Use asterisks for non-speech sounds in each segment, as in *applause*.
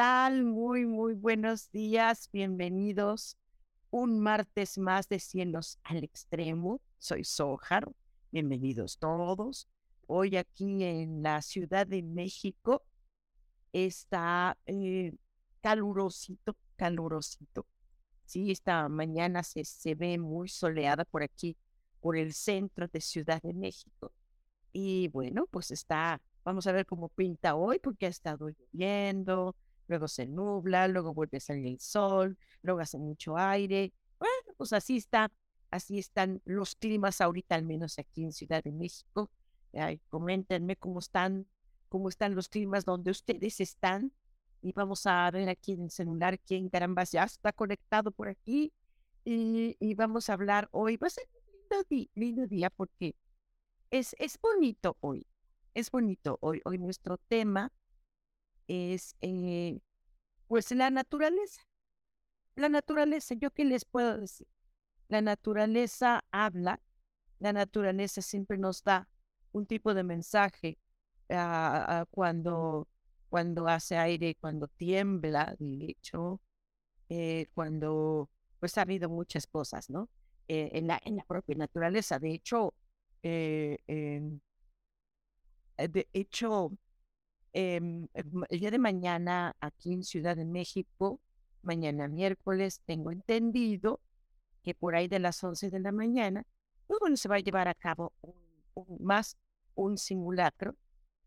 Tal? Muy, muy buenos días. Bienvenidos un martes más de Cielos al Extremo. Soy Sojar. Bienvenidos todos. Hoy aquí en la Ciudad de México está eh, calurosito, calurosito. Sí, esta mañana se, se ve muy soleada por aquí, por el centro de Ciudad de México. Y bueno, pues está Vamos a ver cómo pinta hoy porque ha estado lloviendo, luego se nubla, luego vuelve a salir el sol, luego hace mucho aire. Bueno, pues así está, así están los climas ahorita, al menos aquí en Ciudad de México. Ay, coméntenme cómo están, cómo están los climas donde ustedes están. Y vamos a ver aquí en el celular quién caramba ya está conectado por aquí. Y, y vamos a hablar hoy. Va a ser un lindo, día, lindo día porque es, es bonito hoy es bonito. Hoy, hoy nuestro tema es eh, pues la naturaleza. La naturaleza, ¿yo qué les puedo decir? La naturaleza habla, la naturaleza siempre nos da un tipo de mensaje uh, cuando, cuando hace aire, cuando tiembla, de hecho, eh, cuando pues ha habido muchas cosas, ¿no? Eh, en, la, en la propia naturaleza. De hecho, de hecho, em, el día de mañana aquí en Ciudad de México, mañana miércoles, tengo entendido que por ahí de las 11 de la mañana, pues bueno, se va a llevar a cabo más un simulacro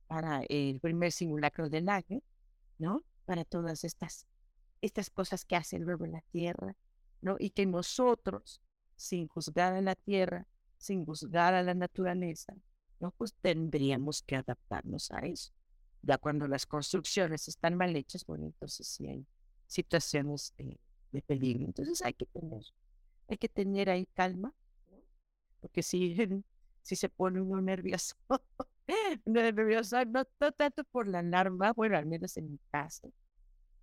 para el primer simulacro del año, ¿no? Para todas estas, estas cosas que hacen luego la Tierra, ¿no? Y que nosotros, sin juzgar a la Tierra, sin juzgar a la naturaleza, ¿no? Pues tendríamos que adaptarnos a eso. Ya cuando las construcciones están mal hechas, bueno, entonces sí hay situaciones de, peligro. Entonces hay que tener, hay que tener ahí calma, porque si, *laughs* si se pone uno nervioso, *laughs* nervioso, no, no tanto por la alarma, bueno, al menos en mi caso,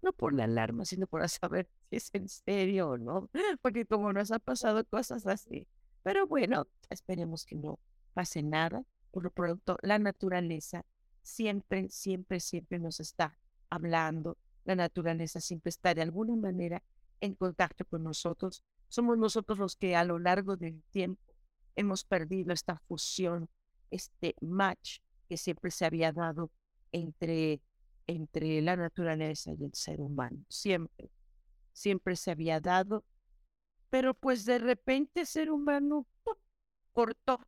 no por la alarma, sino por *laughs* saber si es en serio o no, porque como nos ha pasado cosas así. Pero bueno, esperemos que no pase nada por lo pronto, la naturaleza siempre, siempre, siempre nos está hablando. La naturaleza siempre está de alguna manera en contacto con nosotros. Somos nosotros los que a lo largo del tiempo hemos perdido esta fusión, este match que siempre se había dado entre, entre la naturaleza y el ser humano. Siempre, siempre se había dado. Pero pues de repente el ser humano cortó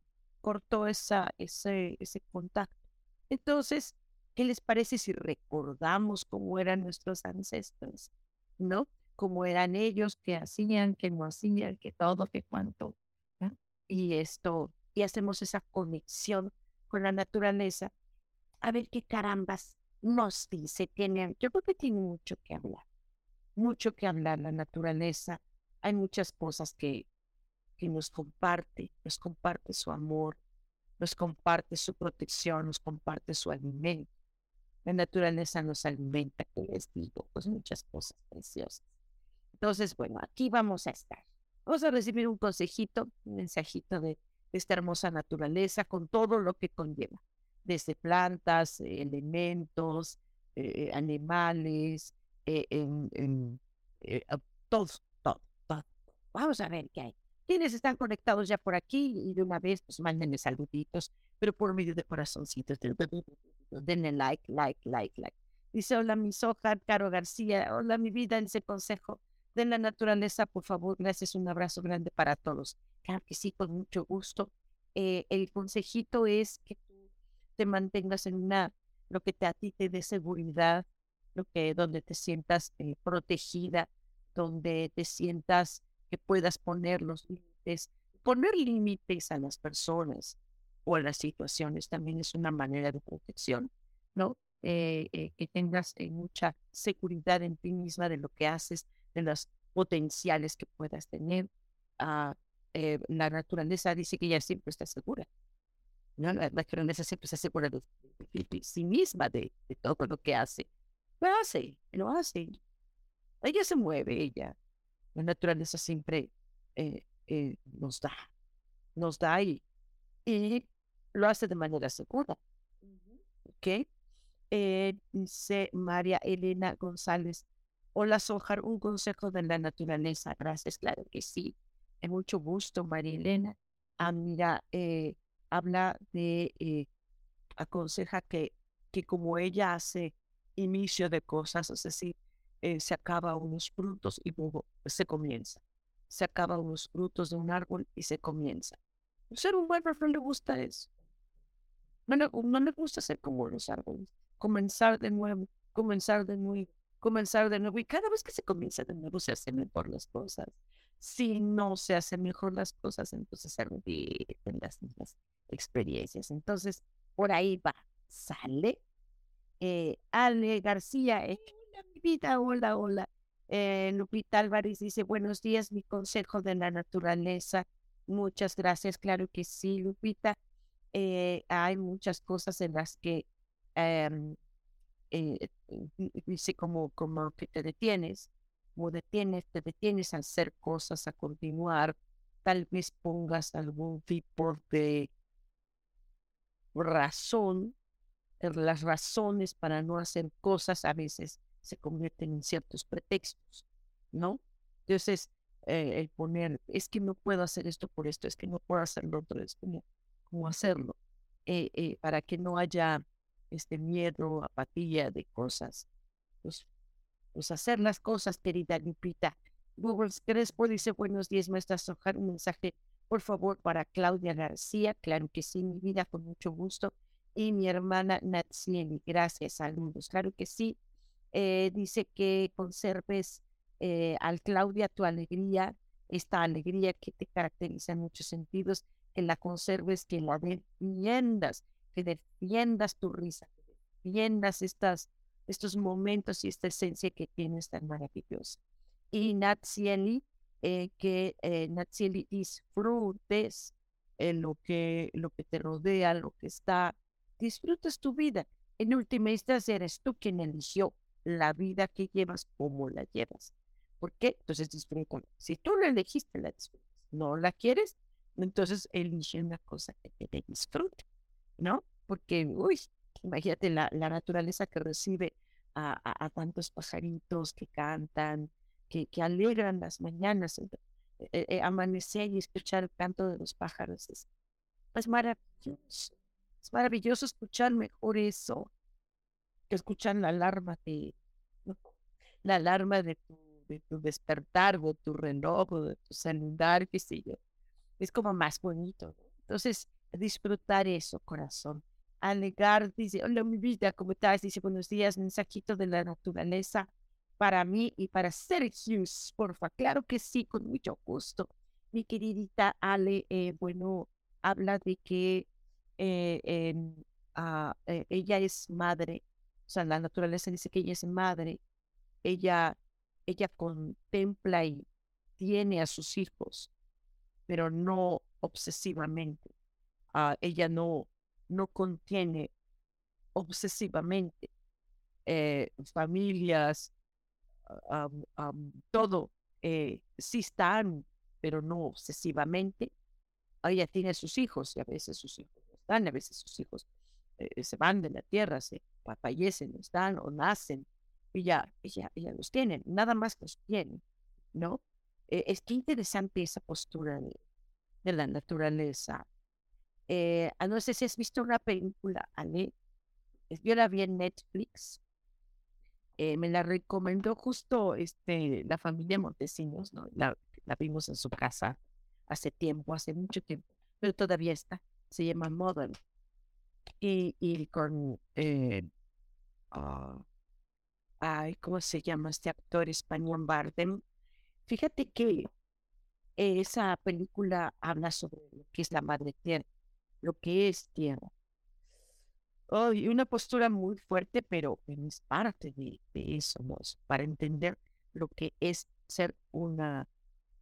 cortó esa, ese, ese contacto. Entonces, ¿qué les parece si recordamos cómo eran nuestros ancestros? ¿No? Cómo eran ellos, qué hacían, qué no hacían, qué todo, qué cuánto. Y esto, y hacemos esa conexión con la naturaleza. A ver qué carambas nos dice. Tiene, yo creo que tiene mucho que hablar. Mucho que hablar la naturaleza. Hay muchas cosas que, que nos comparte, nos comparte su amor, nos comparte su protección, nos comparte su alimento. La naturaleza nos alimenta, que les digo, pues muchas cosas preciosas. Entonces, bueno, aquí vamos a estar. Vamos a recibir un consejito, un mensajito de, esta hermosa naturaleza con todo lo que conlleva, desde plantas, elementos, eh, animales, eh, en, eh, todo, todo. Vamos a ver qué hay. Quienes están conectados ya por aquí y de una vez, pues mándenme saluditos, pero por medio de corazoncitos. Denle like, like, like, like. Dice, hola, mi soja, Caro García. Hola, mi vida, ese consejo de la naturaleza, por favor. Gracias, un abrazo grande para todos. Claro que sí, con mucho gusto. Eh, el consejito es que tú te mantengas en una, lo que te, a ti te dé seguridad, lo que, donde te sientas eh, protegida, donde te sientas que puedas poner los límites. Poner límites a las personas o a las situaciones también es una manera de protección, ¿no? Eh, eh, que tengas eh, mucha seguridad en ti misma de lo que haces, de los potenciales que puedas tener. Ah, la naturaleza dice que ella siempre está segura. ¿no? La, naturaleza siempre está segura de, sí misma, de, todo lo que hace. Lo hace, lo hace. Ella se mueve, ella. La naturaleza siempre nos da, nos da y, y lo hace de manera segura. ¿Ok? Eh, dice María Elena González. Hola, Sojar, un consejo de la naturaleza. Gracias, claro que sí. Es mucho gusto, María Elena. Ah, mira, eh, habla de, eh, aconseja que, que como ella hace inicio de cosas, es decir, se acaba unos frutos y luego se comienza. Se acaba unos frutos de un árbol y se comienza. Ser un buen no le gusta eso. No, no, no le gusta ser como los árboles comenzar de nuevo, comenzar de nuevo, comenzar de nuevo. Y cada vez que se comienza de nuevo se hacen mejor las cosas. Si no se hacen mejor las cosas, entonces se repiten las mismas experiencias. Entonces, por ahí va, sale. Eh, Ale García, eh, vida, hola, hola. Eh, Lupita Álvarez dice, buenos días, mi consejo de la naturaleza. Muchas gracias, claro que sí, Lupita. hay muchas cosas en las que eh, eh, dice como, como que te detienes, o detienes, te detienes a hacer cosas, a continuar, tal vez pongas algún tipo de razón, eh, las razones para no hacer cosas a veces se convierten en ciertos pretextos, ¿no? Entonces, eh, el poner, es que no puedo hacer esto por esto, es que no puedo hacerlo otro, es como, hacerlo, para que no haya este miedo, apatía de cosas. Pues, pues hacer las cosas, querida Lupita. Google Crespo dice, buenos días, maestra Sojar, un mensaje, por favor, para Claudia García. Claro que sí, mi vida, con mucho gusto. Y mi hermana Natsieli, gracias, saludos. Claro que sí. Eh, dice que conserves eh, al Claudia tu alegría, esta alegría que te caracteriza en muchos sentidos, que la conserves, que la defiendas, que defiendas tu risa, que defiendas estas, estos momentos y esta esencia que tienes tan maravillosa. Y Natsieli, eh, que eh, Natsieli disfrutes lo que, lo que te rodea, lo que está, disfrutes tu vida. En última instancia eres tú quien eligió la vida que llevas, cómo la llevas. ¿Por qué? Entonces disfruta. Si tú la elegiste, la disfrutas. No la quieres, entonces elige una cosa que te disfrute. ¿no? Porque, uy, imagínate la, la naturaleza que recibe a, a, tantos pajaritos que cantan, que, que alegran las mañanas, eh, eh, eh, amanecer y escuchar el canto de los pájaros. Es, es maravilloso. Es maravilloso escuchar mejor eso que escuchar la alarma de, la alarma de tu, de tu despertar o tu reloj o de tu celular, qué sé yo. Es como más bonito. Entonces, disfrutar eso, corazón. Alegar, dice, hola mi vida, ¿cómo estás? Dice, buenos días, mensajito de la naturaleza para mí y para Sergio, porfa. Claro que sí, con mucho gusto. Mi queridita Ale, eh, bueno, habla de que eh, ah, eh, ella es madre, sea, la naturaleza dice que ella es madre, ella, ella contempla y tiene a sus hijos, pero no obsesivamente. Ah, ella no, no contiene obsesivamente eh, familias, ah, todo, eh, sí están, pero no obsesivamente. Ella tiene sus hijos y a veces sus hijos no están, a veces sus hijos eh, se van de la tierra, se fallecen, están o nacen. Ella, ella, ella los tiene, nada más los tiene, ¿no? es que interesante esa postura de la naturaleza. Eh, ah, no sé si has visto una película, Ale. Yo la vi en Netflix. Eh, me la recomendó justo este, la familia Montesinos, ¿no? La, la vimos en su casa hace tiempo, hace mucho tiempo, pero todavía está. Se llama Modern. Y, con, eh, ah, ay, ¿cómo se llama este actor español Bardem? Fíjate que esa película habla sobre lo que es la madre tierra, lo que es tierra. Oh, una postura muy fuerte, pero es parte de, eso, ¿no? para entender lo que es ser una,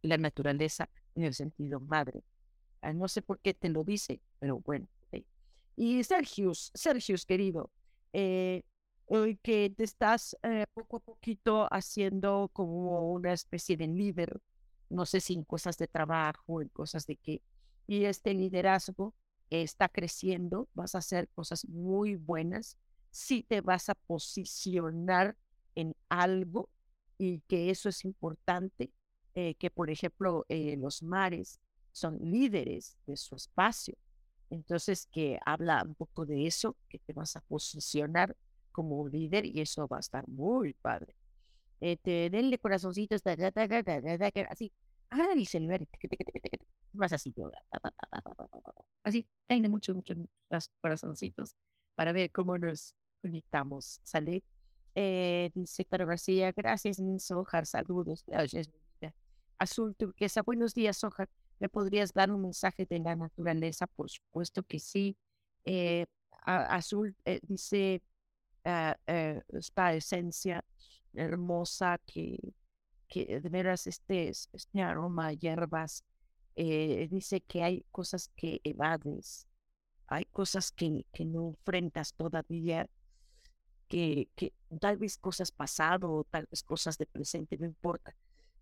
la naturaleza en el sentido madre. Ah, no sé por qué te lo dice, pero bueno. Y Sergius, Sergius, querido, eh, hoy que te estás eh, poco a poquito haciendo como una especie de líder, no sé si en cosas de trabajo, en cosas de qué, y este liderazgo está creciendo, vas a hacer cosas muy buenas, si te vas a posicionar en algo y que eso es importante, eh, que por ejemplo eh, los mares son líderes de su espacio. Entonces, que habla un poco de eso, que te vas a posicionar como líder y eso va a estar muy padre. Este, denle corazoncitos, así, ah, y se más así, así, denle mucho, mucho corazoncitos para ver cómo nos conectamos, ¿sale? Eh, dice Caro García, gracias, Sojar, saludos, Azul Turquesa, buenos días, Sojar, ¿me podrías dar un mensaje de la naturaleza? Por supuesto que sí. Eh, Azul eh, dice, uh, esta esencia hermosa que, que de veras este, este aroma hierbas, eh, dice que hay cosas que evades, hay cosas que, que no enfrentas todavía, que, que tal vez cosas pasado, tal vez cosas de presente, no importa,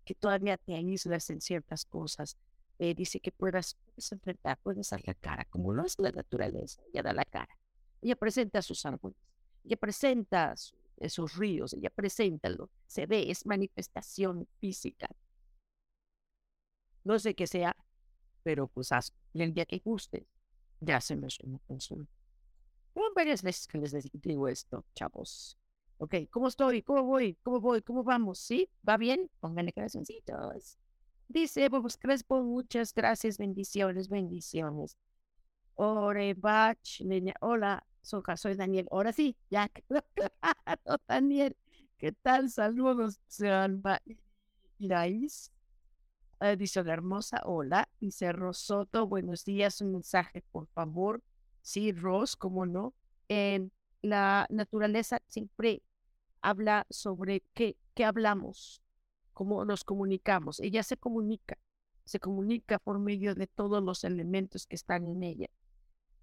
que todavía te aíslas en ciertas cosas. Dice que puedas, puedes enfrentar, puedes dar la cara, como lo hace la naturaleza, ella da la cara. Ella presenta sus árboles, ella presenta esos ríos, ella presenta lo, se ve, es manifestación física. No sé qué sea, pero pues haz, y el día que guste, ya se me una consulta. Bueno, varias veces que les digo esto, chavos. Ok, ¿cómo estoy? ¿Cómo voy? ¿Cómo voy? ¿Cómo vamos? ¿Sí? ¿Va bien? Pónganle corazoncitos. Dice Bobos Crespo, muchas gracias, bendiciones, bendiciones. Orebach, hola, soy Daniel. Ahora sí, ya. *laughs* Daniel, ¿qué tal? Saludos, Alma Iraís. Eh, dice la hermosa, hola. Dice Rosoto, buenos días, un mensaje, por favor. Sí, Ros, cómo no. En la naturaleza siempre habla sobre qué, qué hablamos, cómo nos comunicamos. Ella se comunica, se comunica por medio de todos los elementos que están en ella.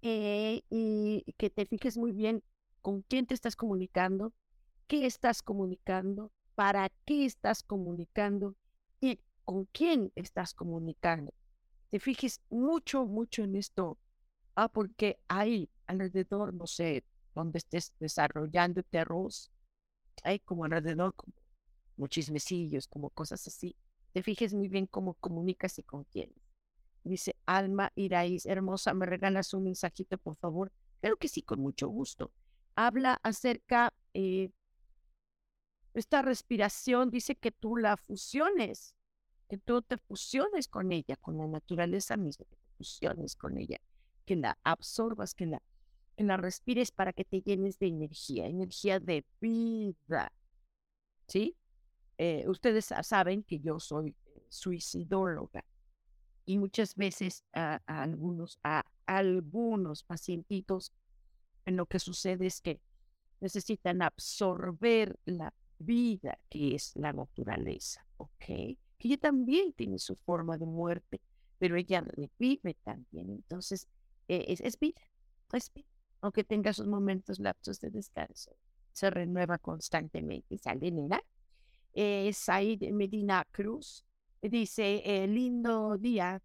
Eh, y que te fijes muy bien con quién te estás comunicando, qué estás comunicando, para qué estás comunicando y con quién estás comunicando. Te fijes mucho, mucho en esto. Ah, porque hay alrededor, no sé, donde estés desarrollando arroz, hay como alrededor como muchísimos como cosas así. Te fijes muy bien cómo comunicas y con quién. Dice Alma Iraíz, hermosa, ¿me regalas un mensajito, por favor? Creo que sí, con mucho gusto. Habla acerca eh, esta respiración, dice que tú la fusiones, que tú te fusiones con ella, con la naturaleza misma, que te fusiones con ella, que la absorbas, que la, que la respires para que te llenes de energía, energía de vida. ¿Sí? Eh, ustedes saben que yo soy suicidóloga y muchas veces a, algunos, a algunos pacientitos, en lo que sucede es que necesitan absorber la vida que es la naturaleza, ¿ok? Que ella también tiene su forma de muerte, pero ella vive también. Entonces, eh, es, vida, es vida, aunque tenga sus momentos lapsos de descanso. Se renueva constantemente. Sale, nena. Eh, Said Medina Cruz Dice, eh, lindo día,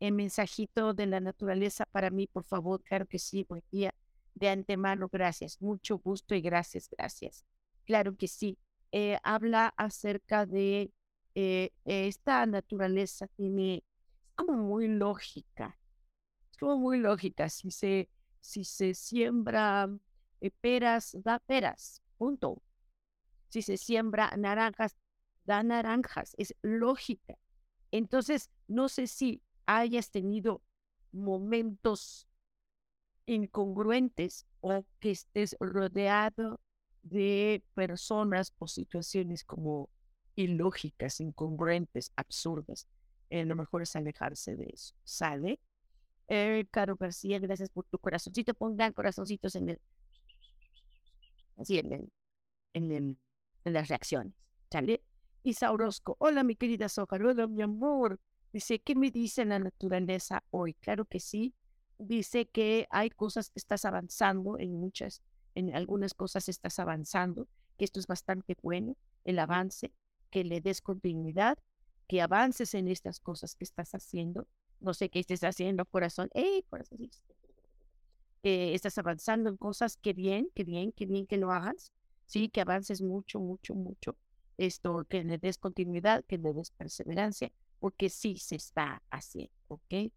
el mensajito de la naturaleza para mí, por favor, claro que sí, buen día. De antemano, gracias, mucho gusto y gracias, gracias. Claro que sí. Eh, habla acerca de eh, esta naturaleza, tiene, como muy lógica, es como muy lógica. Si se, si se siembra peras, da peras, punto. Si se siembra naranjas, da naranjas, es lógica. Entonces, no sé si hayas tenido momentos incongruentes o que estés rodeado de personas o situaciones como ilógicas, incongruentes, absurdas. Eh, lo mejor es alejarse de eso. ¿Sale? Eh, Caro García, gracias por tu corazoncito. Pongan corazoncitos en el. Así en el. En, el, en las reacciones. ¿Sale? Isa Orozco. Hola, mi querida Soja. Hola, mi amor. Dice, ¿qué me dice la naturaleza hoy? Claro que sí. Dice que hay cosas que estás avanzando en muchas, en algunas cosas estás avanzando, que esto es bastante bueno, el avance, que le des continuidad, que avances en estas cosas que estás haciendo. No sé qué estés haciendo, corazón. ¡Ey, corazón! Estás avanzando en cosas, qué bien, qué bien, qué bien que lo hagas. Sí, que avances mucho, mucho, mucho. Esto, que le des continuidad, que le des perseverancia, porque sí se está haciendo, ¿ok?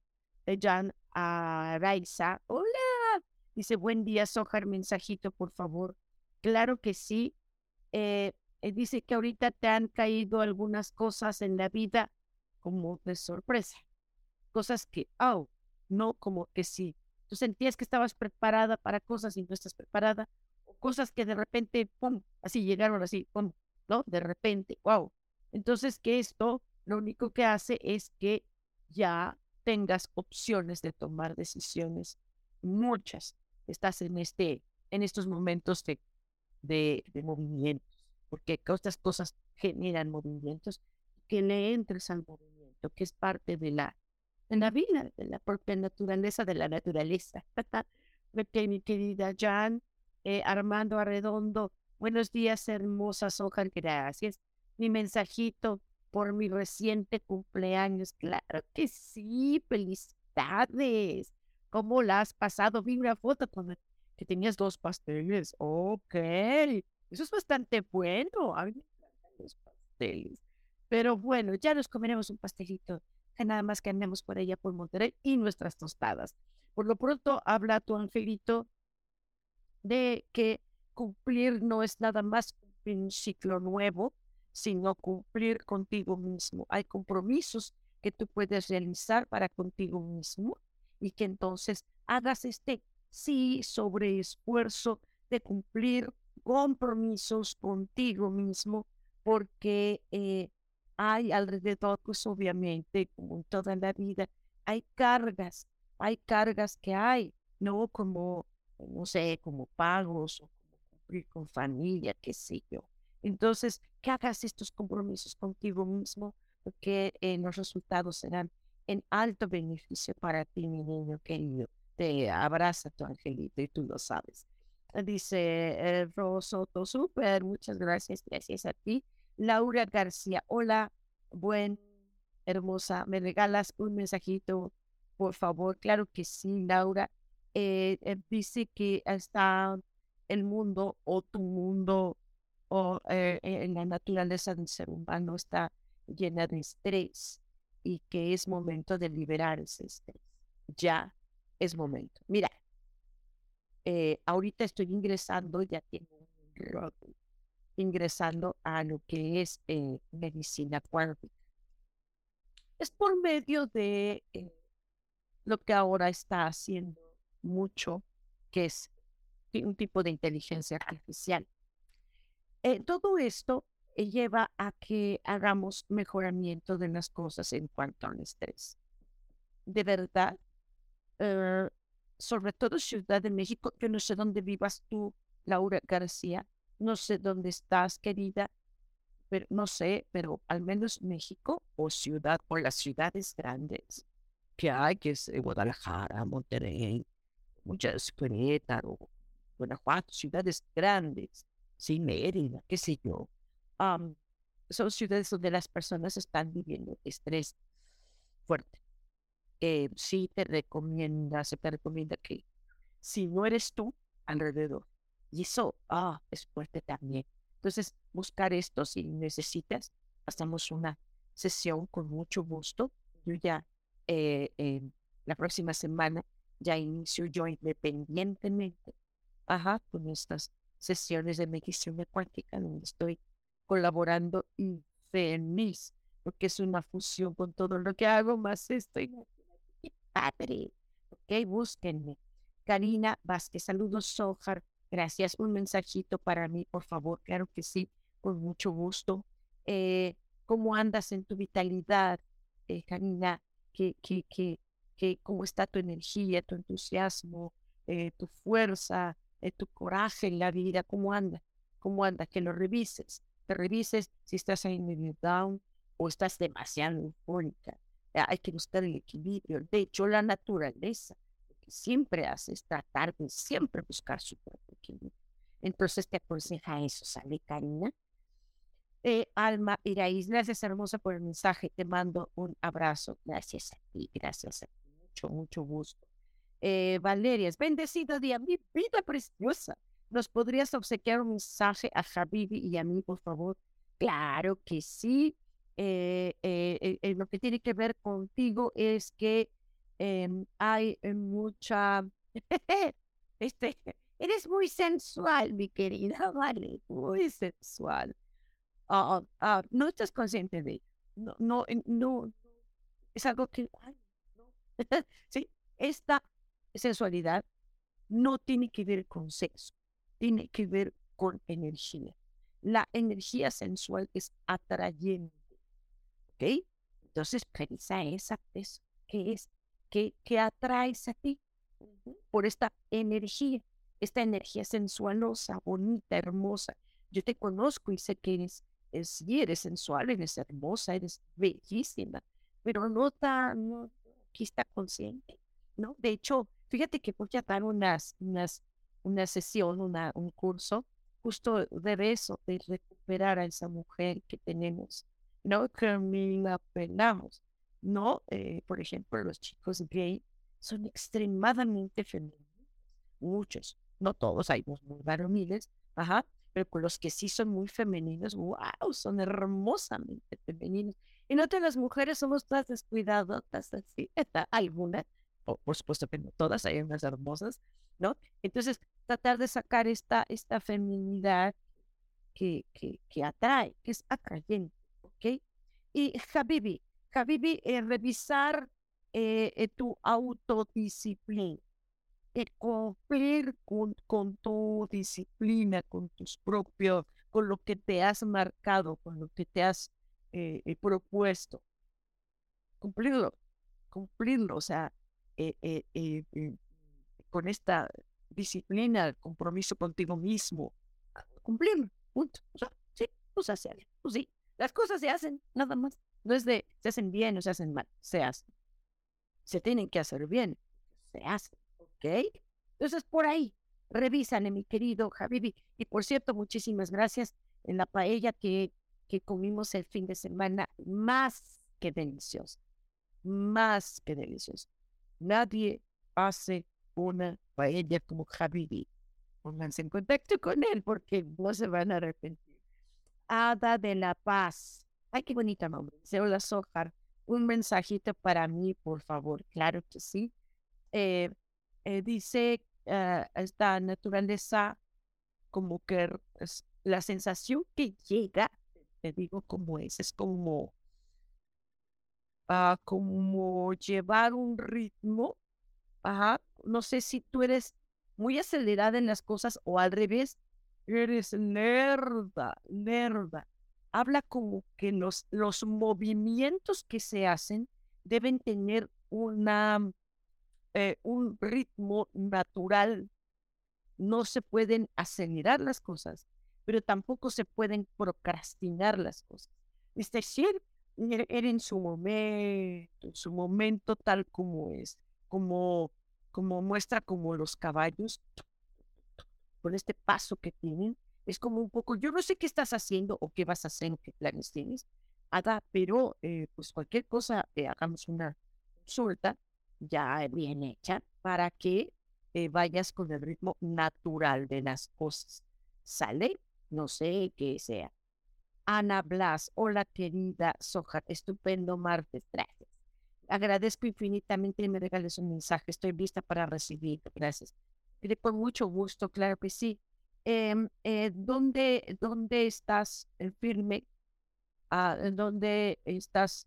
Jan Araiza, hola, dice, buen día, Sojar, mensajito, por favor. Claro que sí. Eh, eh, dice que ahorita te han caído algunas cosas en la vida como de sorpresa. Cosas que, oh, no como que sí. Tú sentías que estabas preparada para cosas y no estás preparada. Cosas que de repente, pum, así llegaron así, pum, ¿no? De repente, wow. Entonces, que esto lo único que hace es que ya tengas opciones de tomar decisiones, muchas. Estás en, este, en estos momentos de, de, movimientos, porque estas cosas generan movimientos, que le entres al movimiento, que es parte de la, de la vida, de la propia naturaleza, de la naturaleza. *laughs* mi querida Jan, eh, Armando Arredondo, buenos días, hermosas hojas, gracias. Mi mensajito, por mi reciente cumpleaños. Claro que sí, felicidades. ¿Cómo la has pasado? Vi una foto con que tenías dos pasteles. Ok, eso es bastante bueno. A mí me encantan los pasteles. Pero bueno, ya nos comeremos un pastelito. Que nada más que andemos por allá por Monterrey y nuestras tostadas. Por lo pronto, habla tu angelito de que cumplir no es nada más un ciclo nuevo, sino cumplir contigo mismo. Hay compromisos que tú puedes realizar para contigo mismo y que entonces hagas este sí sobre esfuerzo de cumplir compromisos contigo mismo, porque eh, hay alrededor, pues obviamente, como en toda la vida, hay cargas, hay cargas que hay, no como, no sé, como pagos o como cumplir con familia, qué sé yo. Entonces, que hagas estos compromisos contigo mismo, porque eh, los resultados serán en alto beneficio para ti, mi niño querido. Te abraza tu angelito y tú lo sabes. Dice eh, Rosoto, súper, muchas gracias, gracias a ti. Laura García, hola, buen, hermosa, ¿me regalas un mensajito, por favor? Claro que sí, Laura. Eh, eh dice que está el mundo o tu mundo o eh, en la naturaleza del ser humano está llena de estrés y que es momento de liberar ese estrés. Ya es momento. Mira, ahorita estoy ingresando, ya tengo un ingresando a lo que es medicina cuántica. Es por medio de lo que ahora está haciendo mucho, que es un tipo de inteligencia artificial. Eh, todo esto eh, lleva a que hagamos mejoramiento de las cosas en cuanto al estrés. De verdad, eh, sobre todo Ciudad de México, yo no sé dónde vivas tú, Laura García, no sé dónde estás, querida, pero no sé, pero al menos México o ciudad o las ciudades grandes que hay, que es Guadalajara, Monterrey, muchas Querétaro, Guanajuato, ciudades grandes sí, Mérida, qué sé yo. son ciudades donde las personas están viviendo estrés fuerte. Eh, sí te recomienda, se te recomienda que si no eres tú alrededor, y eso ah, es fuerte también. Entonces, buscar esto si necesitas, hacemos una sesión con mucho gusto. Yo ya eh, la próxima semana ya inicio yo independientemente ajá, con estas sesiones de medicina cuántica donde estoy colaborando y feliz, porque es una fusión con todo lo que hago, más estoy padre. Ok, búsquenme. Karina Vázquez, saludos, Sojar. Gracias. Un mensajito para mí, por favor. Claro que sí, con mucho gusto. Eh, ¿Cómo andas en tu vitalidad, eh, Karina? ¿Qué, qué, qué, qué, ¿Cómo está tu energía, tu entusiasmo, eh, tu fuerza, eh, tu coraje en la vida? ¿Cómo anda? ¿Cómo anda? Que lo revises. Te revises si estás en medio down o estás demasiado eufórica. Hay que buscar el equilibrio. De hecho, la naturaleza siempre hace es tratar de siempre buscar su propio equilibrio. Entonces te aconseja eso, ¿sale, Karina? Eh, Alma Iraíz, gracias hermosa por el mensaje. Te mando un abrazo. Gracias a ti, gracias a ti. Mucho, mucho gusto. Eh, Valeria, es bendecido día, mi vida preciosa. ¿Nos podrías obsequiar un mensaje a Javibi y a mí, por favor? Claro que sí. Eh, eh, lo que tiene que ver contigo es que Em, hay mucha, *laughs* este, eres muy sensual, mi querida, *laughs* vale, muy sensual. Ah, ah, no estás consciente de no, no, no, es algo que, *laughs* sí, esta sensualidad no tiene que ver con sexo, tiene que ver con energía. La energía sensual es atrayente, ¿ok? Entonces, revisa esa, eso, ¿qué es? que, atraes a ti por esta energía, esta energía sensualosa, bonita, hermosa. Yo te conozco y sé que eres, es, eres sensual, eres hermosa, eres bellísima, pero no está, no, está consciente, ¿no? De hecho, fíjate que voy a dar unas, unas, una sesión, una, un curso justo de eso, de recuperar a esa mujer que tenemos, ¿no? Que la penamos. ¿no? Eh, por ejemplo, los chicos gay son extremadamente femeninos, muchos, no todos, hay muy varoniles, ajá, pero con los que sí son muy femeninos, wow, son hermosamente femeninos. Y no todas las mujeres somos todas descuidadas, así, *laughs* algunas, por supuesto que no todas, hay unas hermosas, ¿no? Entonces, tratar de sacar esta, esta feminidad que, que, que atrae, que es atrayente, ¿ok? Y Habibi, Habibi, eh, revisar eh, eh, tu autodisciplina, cumplir con, con, tu disciplina, con tus propios, con lo que te has marcado, con lo que te has propuesto. Cumplirlo, cumplirlo, o sea, con esta disciplina, compromiso contigo mismo, cumplirlo, punto. O sea, sí, pues hacerlo, pues sí. Las cosas se hacen, nada más. No es de se hacen bien o se hacen mal, se hacen. Se tienen que hacer bien, se hacen, ¿ok? Entonces, por ahí, revísale, mi querido Javibi. Y por cierto, muchísimas gracias en la paella que, que comimos el fin de semana, más que deliciosa, más que deliciosa. Nadie hace una paella como Javibi. Pónganse en contacto con él porque no se van a arrepentir. Hada de la Paz Ay, qué bonita nombre. Hola, Sojar. Un mensajito para mí, por favor. Claro que sí. Eh, eh, dice ah, esta naturaleza como que la sensación que llega, te digo cómo es, es como, uh, como llevar un ritmo. Ajá. No sé si tú eres muy acelerada en las cosas o al revés, eres lerda, lerda habla como que los, los movimientos que se hacen deben tener una, eh, un ritmo natural. No se pueden acelerar las cosas, pero tampoco se pueden procrastinar las cosas. Es decir, er, er en su momento, en su momento tal como es, como, como muestra como los caballos, con este paso que tienen, es como un poco, yo no sé qué estás haciendo o qué vas a hacer qué planes tienes, Ada, pero eh, pues cualquier cosa, eh, hagamos una consulta ya bien hecha para que eh, vayas con el ritmo natural de las cosas. ¿Sale? No sé qué sea. Ana Blas, hola querida Soja, estupendo martes, gracias. Agradezco infinitamente que me regales un mensaje, estoy lista para recibir, gracias. Con mucho gusto, claro que sí. em, eh, ¿dónde, ¿dónde estás eh, firme? Ah, ¿Dónde estás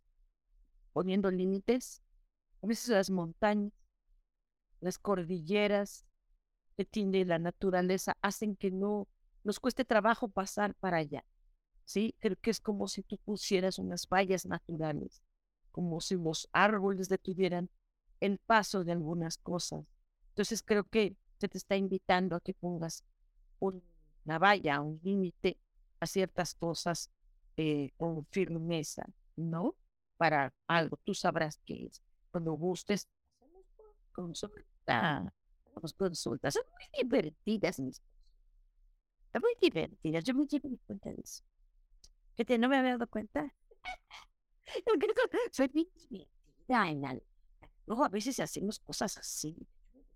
poniendo límites? A veces las montañas, las cordilleras que tiene la naturaleza hacen que no nos cueste trabajo pasar para allá. ¿Sí? Creo que es como si tú pusieras unas vallas naturales, como si los árboles detuvieran el paso de algunas cosas. Entonces creo que se te está invitando a que pongas una valla, un límite a ciertas cosas eh, con firmeza, ¿no? Para algo, tú sabrás qué es. Cuando gustes, consulta, consultas. Son muy divertidas mis Son muy divertidas. Yo me llevo cuenta de eso. ¿Que te no me había dado cuenta? *laughs* Soy bien divertida Luego a veces hacemos cosas así.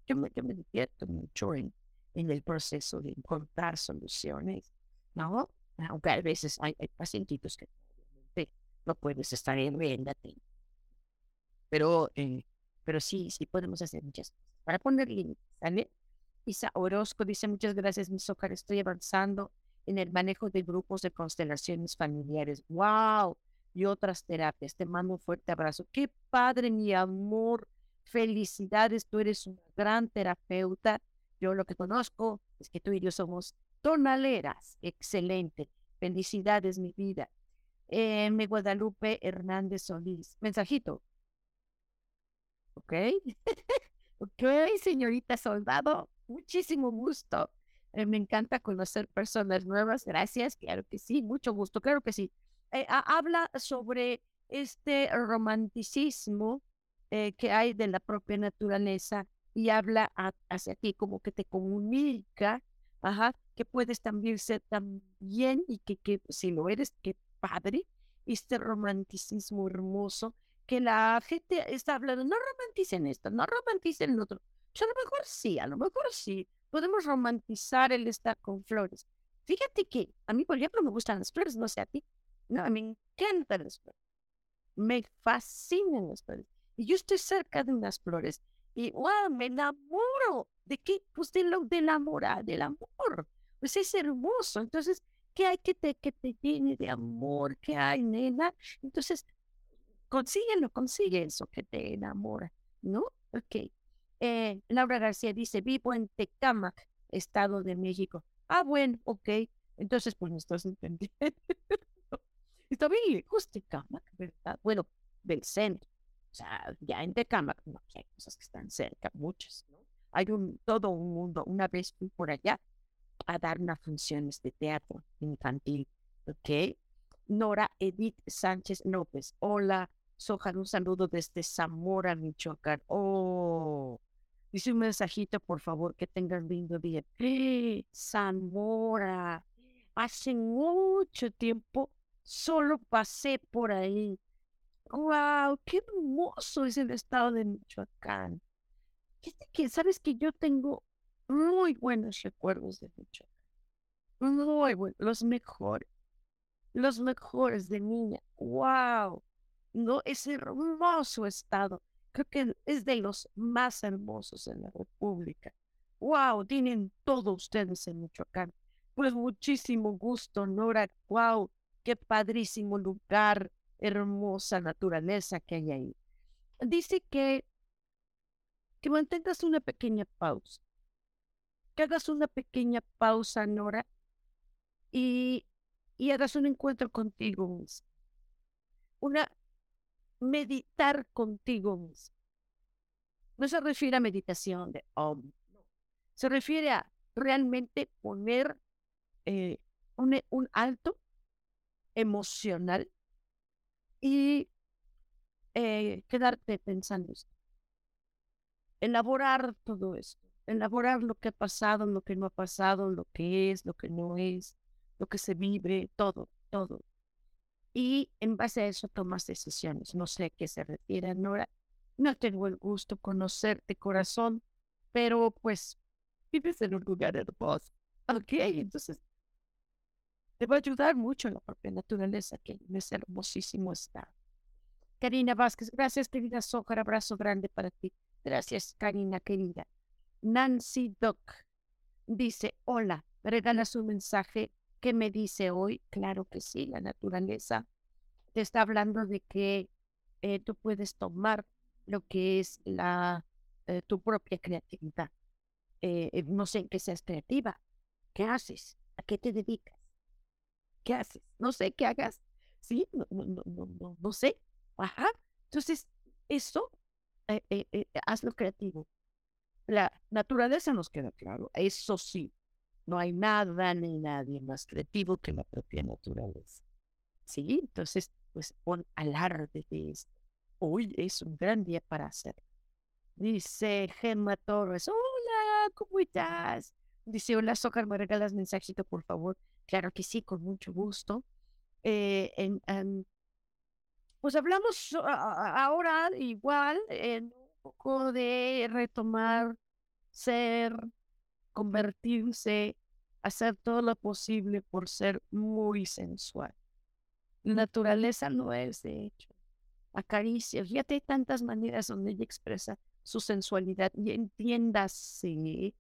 Yo me, yo me divierto mucho en, en el proceso de encontrar soluciones, ¿no? Aunque a veces hay, hay pacientitos que no puedes estar en riéndate. Pero, eh, pero sí, sí podemos hacer muchas cosas para poner límites, ¿sale? Isa Orozco dice, muchas gracias, mi Zócar, estoy avanzando en el manejo de grupos de constelaciones familiares. ¡Wow! Y otras terapias. Te mando un fuerte abrazo. ¡Qué padre, mi amor! Felicidades, tú eres una gran terapeuta yo lo que conozco es que tú y yo somos tonaleras. Excelente. Felicidades, mi vida. Eh, me Guadalupe Hernández Solís. Mensajito. Ok. *laughs* ok, señorita soldado. Muchísimo gusto. Eh, me encanta conocer personas nuevas. Gracias. Claro que sí. Mucho gusto. Claro que sí. Eh, habla sobre este romanticismo que hay de la propia naturaleza y habla hacia ti, como que te comunica, ajá, que puedes también ser tan bien y que, que si lo eres, que padre, este romanticismo hermoso, que la gente está hablando, no romanticen esto, no romanticen lo otro. Yo a lo mejor sí, a lo mejor sí, podemos romantizar el estar con flores. Fíjate que a mí, por ejemplo, me gustan las flores, no sé a ti. No, me encantan las flores. Me fascinan las flores. Y yo estoy cerca de unas flores y wow, me enamoro. ¿De qué? Pues de lo del amor, del amor. Pues es hermoso. Entonces, ¿qué hay que te, que te llene de amor? ¿Qué hay, nena? Entonces, consíguelo, consigue eso que te enamora, ¿no? Ok. Eh, Laura García dice, vivo en Tecámac, Estado de México. Ah, bueno, ok. Entonces, pues no estás entendiendo. *laughs* Está bien lejos Tecámac, ¿verdad? Bueno, del centro. O sea, ya en Tecámac, no, hay cosas que están cerca, muchas, ¿no? Hay un, todo un mundo. Una vez fui por allá a dar unas funciones de teatro infantil, ¿ok? Nora Edith Sánchez López. Hola, Soja, un saludo desde Zamora, Michoacán. Oh, dice un mensajito, por favor, que tengan lindo día. ¡Eh! Zamora, hace mucho tiempo solo pasé por ahí wow, qué hermoso es el estado de Michoacán. sabes que yo tengo muy buenos recuerdos de Michoacán. Muy buenos, los mejores. Los mejores de niña. Wow. No, es hermoso estado. Creo que es de los más hermosos en la República. Wow, tienen todo ustedes en Michoacán. Pues muchísimo gusto, Nora. Wow, qué padrísimo lugar hermosa naturaleza que hay ahí. Dice que, que mantengas una pequeña pausa, que hagas una pequeña pausa, Nora, y, y hagas un encuentro contigo. Una meditar contigo mismo. No se refiere a meditación de om, se refiere a realmente poner eh, un, alto emocional y eh, quedarte pensando. Elaborar todo esto, elaborar lo que ha pasado, lo que no ha pasado, lo que es, lo que no es, lo que se vive, todo, todo. Y en base a eso tomas decisiones. No sé qué se refiere, Nora. No tengo el gusto conocerte, corazón, pero pues vives en un lugar hermoso. Ok, entonces te va a ayudar mucho la propia naturaleza, que es hermosísimo está. Karina Vázquez, gracias querida Zócar, abrazo grande para ti. Gracias Karina querida. Nancy Doc dice, hola, me regalas un mensaje que me dice hoy, claro que sí, la naturaleza te está hablando de que eh, tú puedes tomar lo que es la, eh, tu propia creatividad. Eh, no sé en qué seas creativa. ¿Qué haces? ¿A qué te dedicas? ¿Qué haces? No sé qué hagas. Sí, no, no, no, no, no sé. Ajá. Entonces, eso, hazlo creativo. La naturaleza nos queda claro. Eso sí, no hay nada ni nadie más creativo que la propia naturaleza. Sí, entonces, pues pon alarde de esto. Hoy es un gran día para hacerlo. Dice Gemma Torres, hola, ¿cómo estás? Dice, hola, Socar, ¿me regalas mensajito, por favor? Claro que sí, con mucho gusto. Eh, pues hablamos ahora igual en un poco de retomar, ser, convertirse, hacer todo lo posible por ser muy sensual. La naturaleza no es, de hecho, acaricia. Fíjate, hay tantas maneras donde ella expresa su sensualidad y entiéndase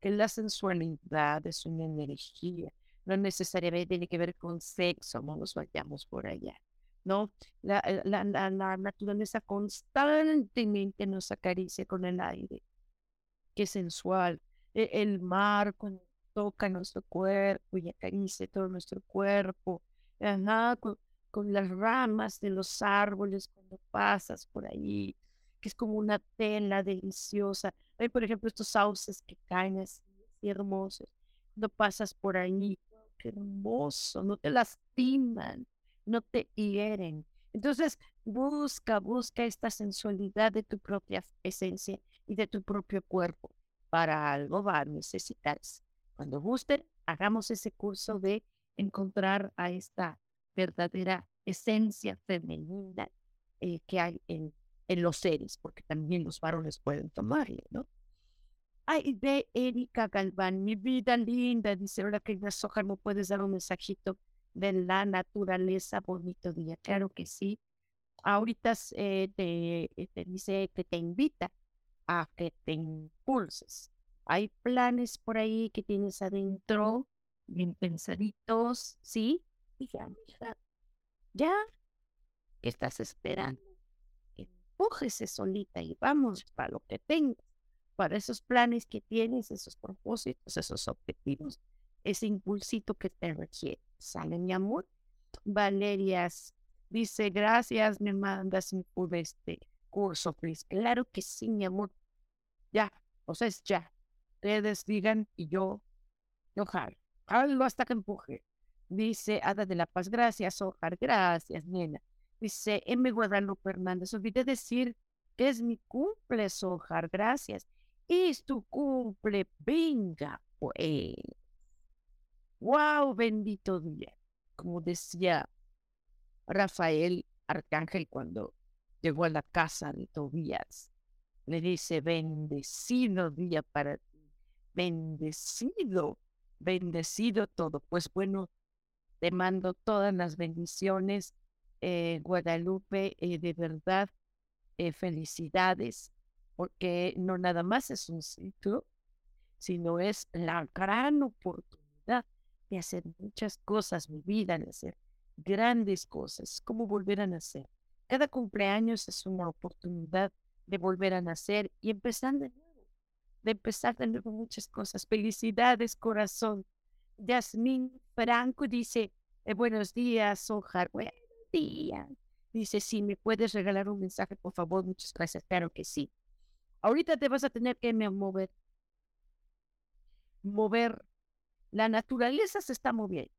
que la sensualidad es una energía, no necesariamente tiene que ver con sexo, no nos vayamos por allá. ¿no? La, eh, la, la, la naturaleza constantemente nos acaricia con el aire. Qué sensual. E, el mar cuando toca nuestro cuerpo y acaricia todo nuestro cuerpo. con, con las ramas de los árboles cuando pasas por ahí, que es como una tela deliciosa. Hay, por ejemplo, estos sauces que caen así, hermosos. Cuando pasas por ahí, qué hermoso, no te lastiman, no te hieren. Entonces, busca, busca esta sensualidad de tu propia esencia y de tu propio cuerpo. Para algo va a necesitarse. Cuando gusten, hagamos ese curso de encontrar a esta verdadera esencia femenina eh, que hay en, en los seres, porque también los varones pueden tomarlo, ¿no? Ay, de Erika Galván, mi vida linda, dice, ahora que ya soja, ¿no puedes dar un mensajito de la naturaleza? Bonito día, claro que sí. Ahorita eh, te, eh, te dice que te invita a que te impulses. Hay planes por ahí que tienes adentro, bien pensaditos, ¿sí? Y ya, ya, ¿qué estás esperando? Empújese solita y vamos para lo que tengas, para esos planes que tienes, esos propósitos, esos objetivos, ese impulsito que te requiere. ¿Sale, mi amor? Valerias dice, gracias, me mandas por este curso, please. Claro que sí, mi amor. Ya, o sea, es ya. Ustedes digan y yo, yo jalo. Hasta que empuje. Dice Ada de la Paz, gracias, Ojar, gracias, nena. Dice M. Guadalupe Hernández, olvidé decir que es mi cumple, Sojar, gracias. Es tu cumple, venga, pues. Wow, bendito día. Como decía Rafael Arcángel cuando llegó a la casa de Tobías, le dice, bendecido día para ti, bendecido, bendecido todo. Pues bueno, te mando todas las bendiciones, eh, Guadalupe, eh, de verdad, eh, felicidades, porque no nada más es un ciclo, sino es la gran oportunidad de hacer muchas cosas, mi vida, de hacer grandes cosas, como volver a nacer. Cada cumpleaños es una oportunidad de volver a nacer y empezar de nuevo, de empezar de nuevo muchas cosas. Felicidades, corazón. Yasmín Franco dice, eh, buenos días, Ojar, buenos días. Dice, si me puedes regalar un mensaje, por favor, muchas gracias. Claro que sí. Ahorita te vas a tener que mover. Mover. La naturaleza se está moviendo.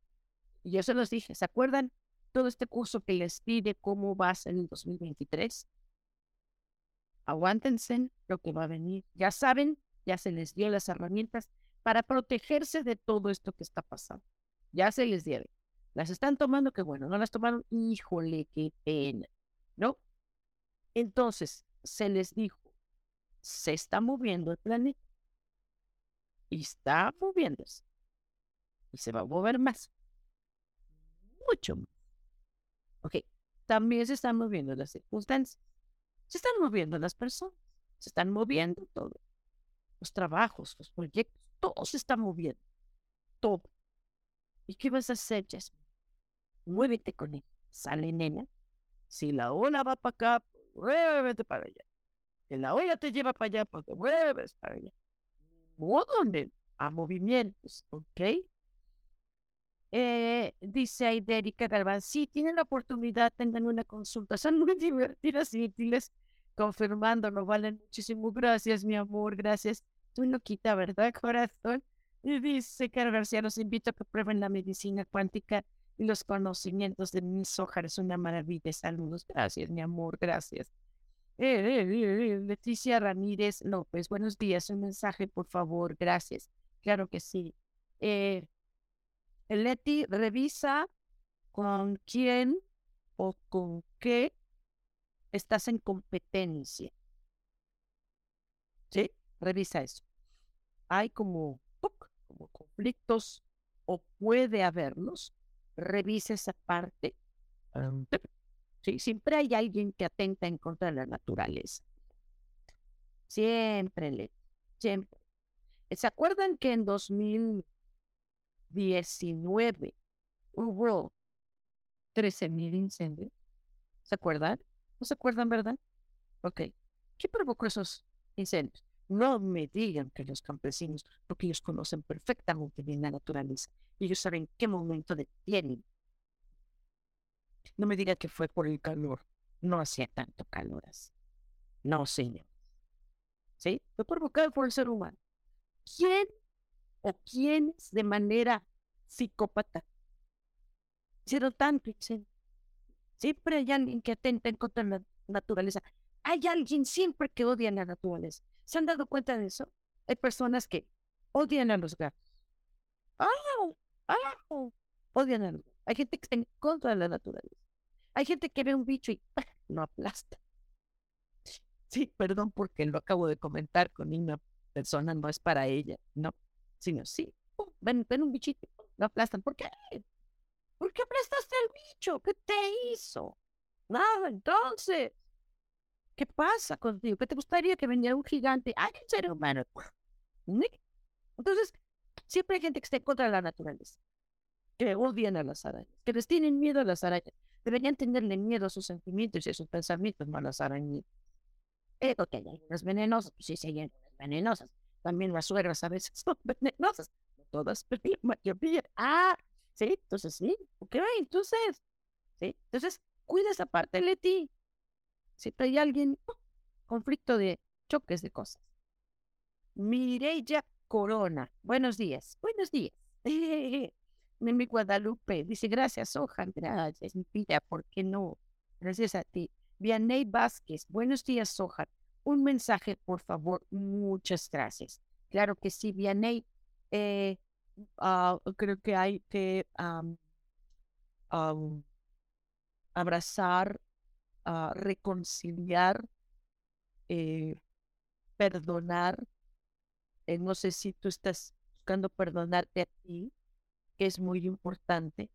Y yo se los dije, ¿se acuerdan? Todo este curso que les pide cómo va a ser el 2023. Aguántense lo que va a venir. Ya saben, ya se les dio las herramientas para protegerse de todo esto que está pasando. Ya se les dieron. Las están tomando, que bueno, no las tomaron, híjole, qué pena, ¿no? Entonces, se les dijo, se está moviendo el planeta. Y está moviéndose. Y se va a mover más. Mucho más. Ok, también se están moviendo las circunstancias. Se están moviendo las personas. Se están moviendo todo. Los trabajos, los proyectos todo se está moviendo. todo. ¿Y qué vas a hacer, Jasmine? Muévete con él. Sale, nena. Si la ola va para acá, muévete para allá. Si la ola te lleva para allá, pues te mueves para allá. Modo a movimientos, ¿ok? Eh, dice Aidérica Galván, sí, tienen la oportunidad, tengan una consulta, son muy *laughs* divertidas y útiles, confirmando, no valen muchísimo. Gracias, mi amor, gracias. Tú no quita, ¿verdad, corazón? Y dice Carlos García, los invito a que prueben la medicina cuántica y los conocimientos de mis hojas. Es una maravilla. Saludos. Gracias, mi amor. Gracias. Eh, eh, eh, Leticia Ramírez López, buenos días. Un mensaje, por favor. Gracias. Claro que sí. Leti, revisa con quién o con qué estás en competencia. ¿Sí? Revisa eso. Hay como, como conflictos o puede haberlos. Revisa esa parte. Sí, siempre hay alguien que atenta en contra de la naturaleza. Siempre, Leti. siempre. ¿Se acuerdan que en 2019 hubo 13.000 incendios? ¿Se acuerdan? ¿No se acuerdan, verdad? Ok. ¿Qué provocó esos incendios? No me digan que los campesinos, porque ellos conocen perfectamente bien la naturaleza. Y ellos saben qué momento detienen. No me digan que fue por el calor. No hacía tanto calor así. No, señor. ¿Sí? Fue provocado por el ser humano. ¿Quién o quiénes de manera psicópata hicieron tanto? Siempre hay alguien que atenta en contra de la naturaleza. Hay alguien siempre que odia la naturaleza. ¿Se han dado cuenta de eso? Hay personas que odian a los gatos. ¡Ah! ¡Ah! Odian a los gatos. Hay gente que está en contra de la naturaleza. Hay gente que ve un bicho y no aplasta. Sí, perdón porque lo acabo de comentar con una persona, no es para ella, no, sino sí. ven, ven un bichito, lo aplastan. ¿Por qué? ¿Por qué aplastaste al bicho? ¿Qué te hizo? Nada, entonces. ¿Qué pasa contigo? ¿Qué te gustaría que vendiera un gigante? ¡Ay, un ser humano! Entonces, siempre hay gente que está en contra de la naturaleza, que odian a las arañas, que les tienen miedo a las arañas. Deberían tenerle miedo a sus sentimientos y a sus pensamientos, no a las arañas. Eh, porque hay algunas venenosas, pues sí, sí hay algunas venenosas. También las suegras a veces *laughs* son venenosas. No todas, pero la mayoría. Ah, Sí, entonces sí, ok, entonces, sí, entonces cuida esa parte, Leti. Siempre hay alguien, conflicto de choques de cosas. Mireya Corona, buenos días, buenos días. *laughs* Mimi Guadalupe dice, gracias, Soja, gracias, mi vida, ¿por qué no? Gracias a ti. Vianey Vázquez, buenos días, Soja. Un mensaje, por favor, muchas gracias. Claro que sí, Vianey. Eh, Ah, creo que hay que abrazar, uh, reconciliar, eh, perdonar. Eh, no sé si tú estás buscando perdonarte a ti, que es muy importante.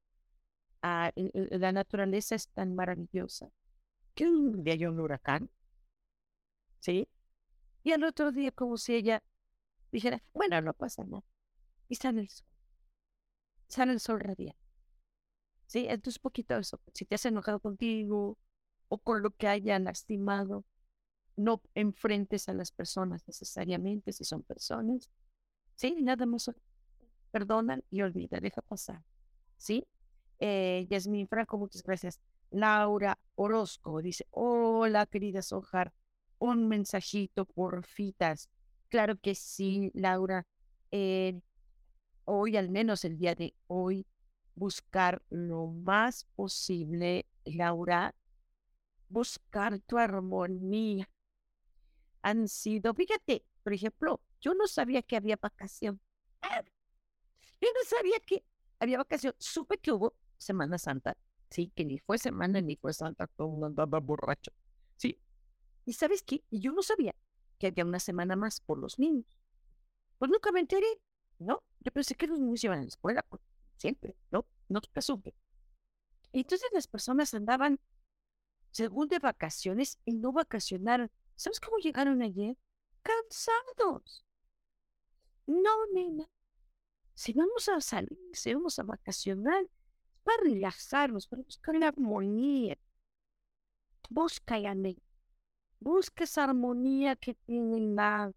Ah, la naturaleza es tan maravillosa que un día hay un huracán, ¿sí? Y al otro día como si ella dijera, bueno, no pasa nada y sale el sol. Sale el sol radiante. ¿Sí? Entonces, poquito eso. Si te has enojado contigo o con lo que haya lastimado, no enfrentes a las personas necesariamente si son personas. ¿Sí? Nada más perdonan y olvida, deja pasar. ¿Sí? Eh, Yasmin Franco, muchas gracias. Laura Orozco dice, hola querida Sojar, un mensajito por fitas. Claro que sí, Laura. Eh, hoy, al menos el día de hoy, buscar lo más posible, Laura, buscar tu armonía. Han sido, fíjate, por ejemplo, yo no sabía que había vacación. Yo no sabía que había vacación. Supe que hubo Semana Santa. Sí, que ni fue semana ni fue santa, todo andaba borracho. ¿Y sabes qué? Yo no sabía que había una semana más por los niños. Pues nunca me enteré. ¿no? Yo pensé que los niños iban a la escuela, pues, siempre, ¿no? No te supe. Y entonces las personas andaban, según de vacaciones, y no vacacionaron. ¿Sabes cómo llegaron ayer? Cansados. No, nena. Si vamos a salir, si vamos a vacacionar, para relajarnos, para buscar la armonía. Busca, Yanek. Busca esa armonía que tiene el lago.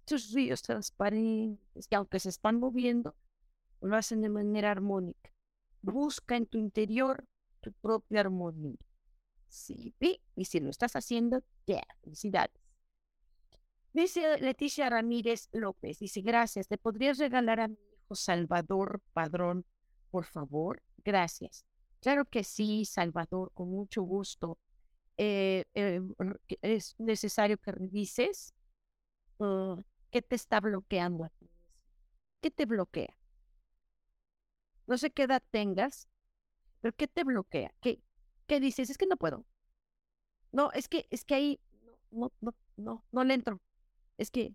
Estos ríos transparentes que aunque se están moviendo, lo hacen de manera armónica. Busca en tu interior tu propia armonía. Sí, y si lo estás haciendo, ya, felicidades. Dice Leticia Ramírez López, dice, gracias, ¿te podrías regalar a mi hijo Salvador Padrón, por favor? Gracias. Claro que sí, Salvador, con mucho gusto. Eh, eh, es necesario que revises uh, qué te está bloqueando. ¿Qué te bloquea? No sé qué edad tengas, pero ¿qué te bloquea? ¿Qué, qué dices? Es que no puedo. No, es que, es que ahí no, no, no, no le entro es que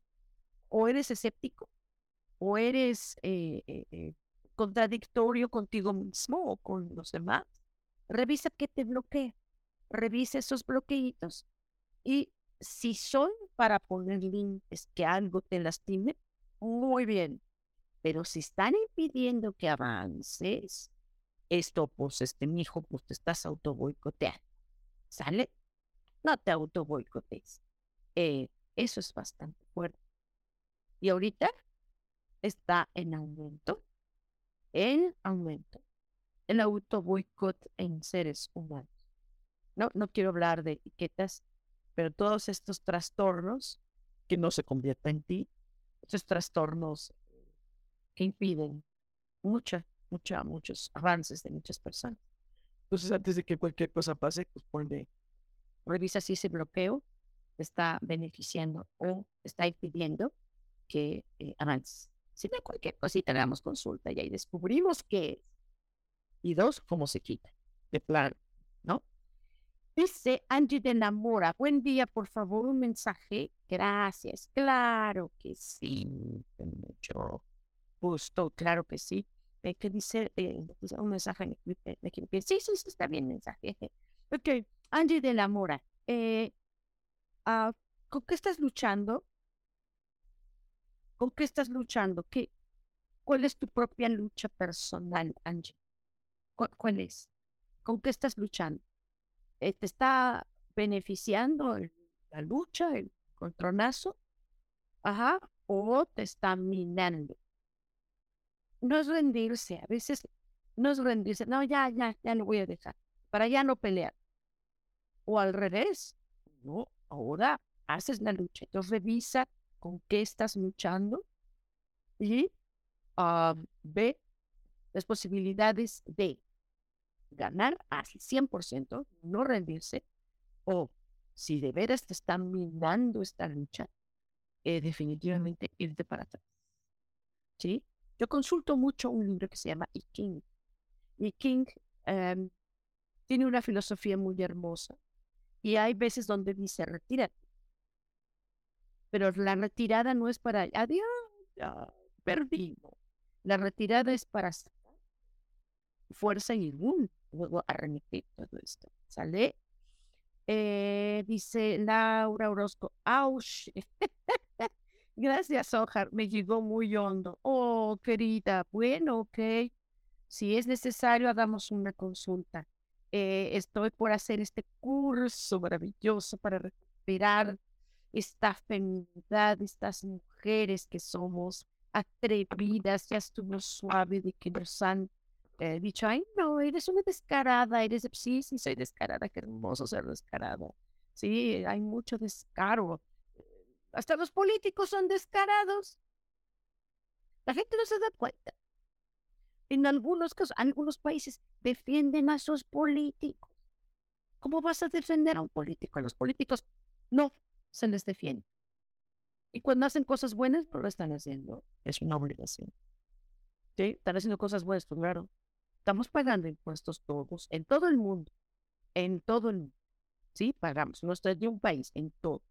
o eres escéptico o eres eh, contradictorio contigo mismo o con los demás. Revisa qué te bloquea. Revisa esos bloqueitos. Y si son para poner límites que algo te lastime, muy bien. Pero si están impidiendo que avances, esto, pues, este, mi hijo, pues te estás auto boicoteando. ¿Sale? No te auto boicotees. Eh, eso es bastante fuerte. Y ahorita está en aumento, en aumento, el auto boicot en seres humanos. No, no quiero hablar de etiquetas, pero todos estos trastornos que no se convierten en ti, estos trastornos que impiden mucha, mucha, muchos avances de muchas personas. Entonces, antes de que cualquier cosa pase, pues pone, revisa si ese bloqueo está beneficiando o está impidiendo que eh, avance. Si no cualquier cosita, le damos consulta y ahí descubrimos qué es. Y dos, cómo se quita. De plano, ¿no? Dice Angie de la Mora, buen día, por favor, un mensaje. Gracias. Claro que sí. Mucho gusto, claro que sí. Eh, que dice eh, un mensaje de quien Sí, sí, sí, está bien mensaje. Ok, Angie de la Mora. Eh, Ah, ¿con qué estás luchando? ¿Con qué estás luchando? ¿Qué, ¿Cuál es tu propia lucha personal, Angie? ¿Cuál, es? ¿Con qué estás luchando? Eh, ¿Te está beneficiando la lucha, el contronazo? Ajá, o te está minando. No es rendirse, a veces no es rendirse, no, ya, ya, ya lo voy a dejar, para ya no pelear. O al revés, no, Ahora haces la lucha. Entonces revisa con qué estás luchando y ah, ve las posibilidades de ganar al 100%, no rendirse, o si de veras te están minando esta lucha, eh, definitivamente irte para atrás. ¿Sí? Yo consulto mucho un libro que se llama I King. I King em, tiene una filosofía muy hermosa y hay veces donde dice, retírate. Pero la retirada no es para, adiós, ya, perdimos. La retirada es para fuerza y boom, luego arremeter todo esto. ¿Sale? Eh, dice Laura Orozco, ¡Auch! *laughs* Gracias, Ojar, me llegó muy hondo. Oh, querida, bueno, ok. Si es necesario, hagamos una consulta. Eh, estoy por hacer este curso maravilloso para recuperar esta feminidad, estas mujeres que somos atrevidas, ya estuvo suave de que nos han eh, dicho, ay, no, eres una descarada, eres, sí, sí, soy descarada, qué hermoso ser descarada. Sí, hay mucho descaro. Hasta los políticos son descarados. La gente no se da cuenta. En algunos casos, algunos países defienden a sus políticos. ¿Cómo vas a defender a un político? A los políticos no se les defiende. Y cuando hacen cosas buenas, no lo están haciendo. Es una obligación. ¿Sí? Están haciendo cosas buenas, pues claro. Estamos pagando impuestos todos, en todo el mundo. En todo el mundo. Sí, pagamos. No estoy de un país, en todo.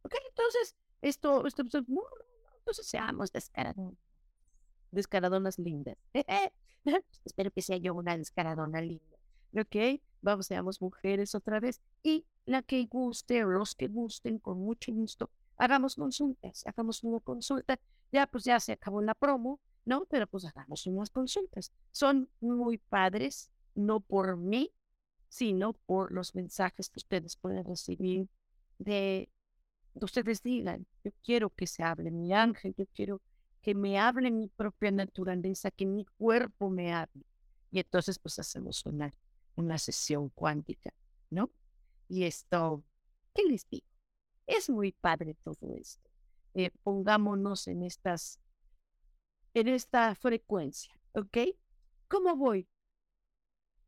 Ok, entonces, esto, esto, esto no, entonces seamos descaradonas. Descaradonas lindas. *laughs* Espero que sea yo una descaradona linda. ¿Ok? Vamos, seamos mujeres otra vez. Y la que guste los que gusten, con mucho gusto, hagamos consultas, hagamos una consulta. Ya, pues ya se acabó la promo. ¿No? Pero pues hagamos unas consultas. Son muy padres, no por mí, sino por los mensajes que ustedes pueden recibir de, ustedes digan, yo quiero que se hable mi ángel, yo quiero que me hable mi propia naturaleza, que mi cuerpo me hable. Y entonces pues hacemos una, una sesión cuántica, ¿no? Y esto, ¿qué les digo? Es muy padre todo esto. Eh, pongámonos en estas, en esta frecuencia, ¿ok? ¿Cómo voy?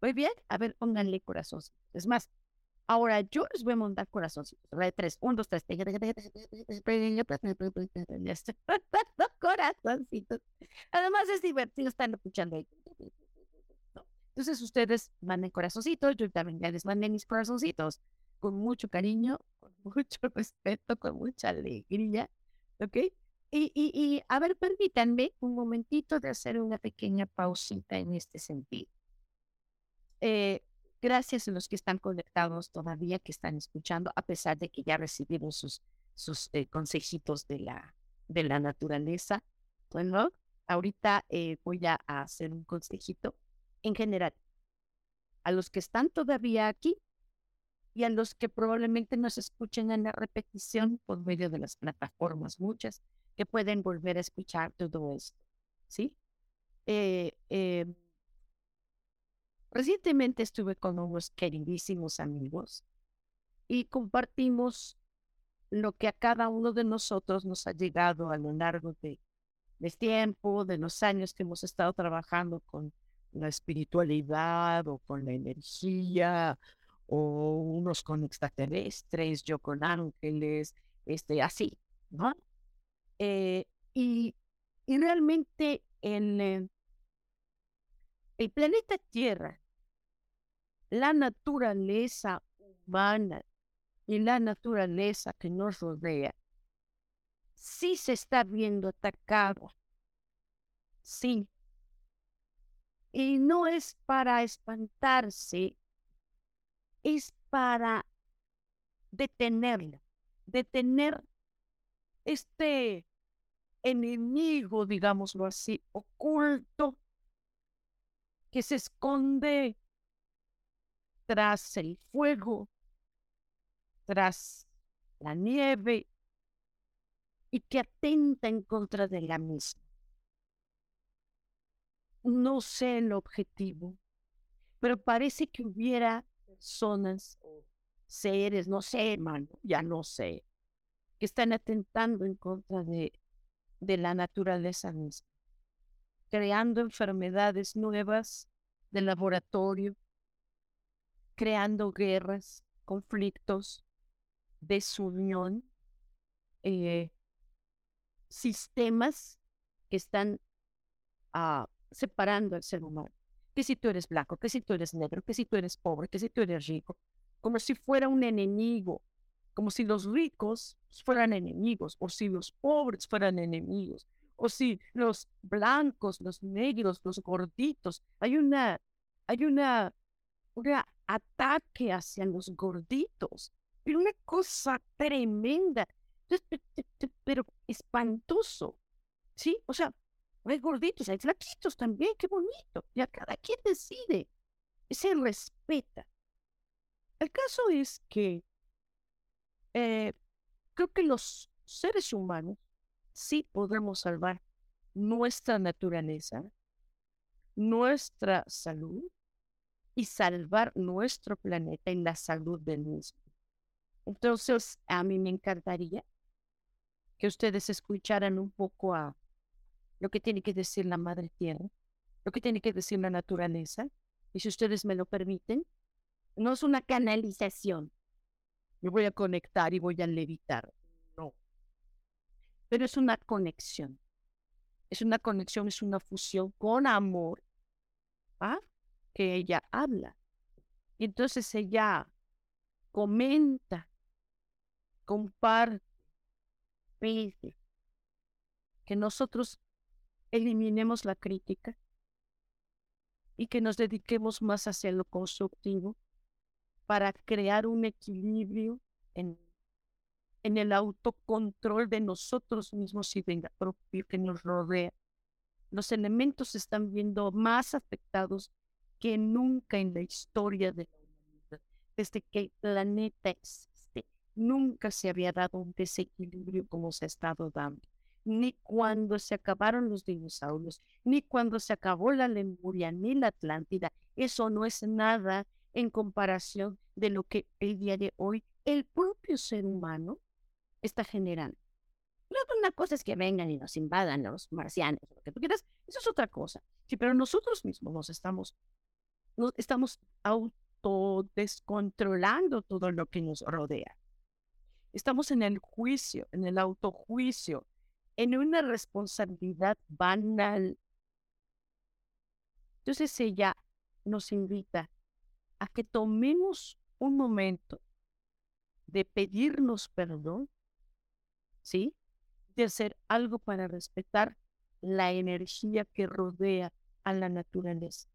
¿Voy bien? A ver, pónganle corazoncitos. Es más, ahora yo les voy a montar corazoncitos. De tres, un, dos, tres. Corazoncitos. Además es divertido estar escuchando ahí. Entonces ustedes manden corazoncitos, yo también ya les mandé mis corazoncitos con mucho cariño, con mucho respeto, con mucha alegría, ¿ok? Y, y, y a ver, permítanme un momentito de hacer una pequeña pausita en este sentido. Eh, gracias a los que están conectados todavía, que están escuchando, a pesar de que ya recibieron sus, sus eh, consejitos de la, de la naturaleza. Bueno, ahorita eh, voy a hacer un consejito en general. A los que están todavía aquí y a los que probablemente nos escuchen en la repetición por medio de las plataformas, muchas, que pueden volver a escuchar todo esto. ¿Sí? Eh, eh, recientemente estuve con unos queridísimos amigos y compartimos lo que a cada uno de nosotros nos ha llegado a lo largo de, del tiempo, de los años que hemos estado trabajando con la espiritualidad o con la energía, o unos con extraterrestres, yo con ángeles, este, así, ¿no? Eh, y, y, realmente en eh, el planeta Tierra, la naturaleza humana y la naturaleza que nos rodea, sí se está viendo atacado. Sí, y no es para espantarse, es para detenerla, detener este enemigo, digámoslo así, oculto, que se esconde tras el fuego, tras la nieve y que atenta en contra de la misma. No sé el objetivo, pero parece que hubiera personas o seres, no sé, hermano, ya no sé, que están atentando en contra de, de la naturaleza misma, creando enfermedades nuevas de laboratorio, creando guerras, conflictos, desunión, eh, sistemas que están ah, separando al ser humano. Que si tú eres blanco, que si tú eres negro, que si tú eres pobre, que si tú eres rico, como si fuera un enemigo, como si los ricos fueran enemigos, o si los pobres fueran enemigos, o si los blancos, los negros, los gorditos. Hay una, hay una, un ataque hacia los gorditos, pero una cosa tremenda, pero espantoso, ¿sí? O sea, hay gorditos, hay flaquitos también, qué bonito. Ya cada quien decide, se respeta. El caso es que eh, creo que los seres humanos sí podremos salvar nuestra naturaleza, nuestra salud y salvar nuestro planeta y la salud del mismo. Entonces, a mí me encantaría que ustedes escucharan un poco a lo que tiene que decir la madre tierra, lo que tiene que decir la naturaleza. Y si ustedes me lo permiten, no es una canalización. Me voy a conectar y voy a levitar. No. Pero es una conexión. Es una conexión, es una fusión con amor. ¿ah? Que ella habla. Y entonces ella comenta, comparte, pide que nosotros eliminemos la crítica y que nos dediquemos más hacia lo constructivo para crear un equilibrio en, en el autocontrol de nosotros mismos y de la propia que nos rodea. los elementos se están viendo más afectados que nunca en la historia de la humanidad. Desde que el planeta existe, nunca se había dado un desequilibrio como se ha estado dando. Ni cuando se acabaron los dinosaurios, ni cuando se acabó la Lemuria, ni la Atlántida. Eso no es nada en comparación de lo que el día de hoy el propio ser humano está generando. Luego una cosa es que vengan y nos invadan los marcianos, lo que tú quieras, eso es otra cosa. Sí, pero nosotros mismos nos estamos, nos estamos autodescontrolando todo lo que nos rodea. Estamos en el juicio, en el autojuicio, en una responsabilidad banal. Entonces ella nos invita a que tomemos un momento de pedirnos perdón, ¿sí? De hacer algo para respetar la energía que rodea a la naturaleza.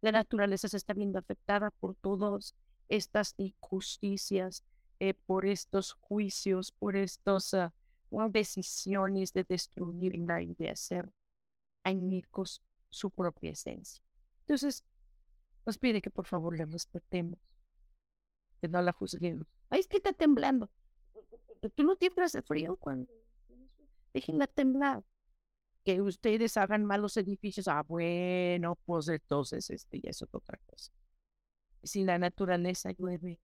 La naturaleza se está viendo afectada por todas estas injusticias, eh, por estos juicios, por estas ah, decisiones de destruirla y de hacer añicos su propia esencia. Entonces, nos pide que por favor le respetemos, que no la juzguemos. Ay, es que está temblando. Tú no de frío cuando... Déjenla temblar. Que ustedes hagan malos edificios. Ah, bueno, pues entonces este ya es otra cosa. Si la naturaleza llueve.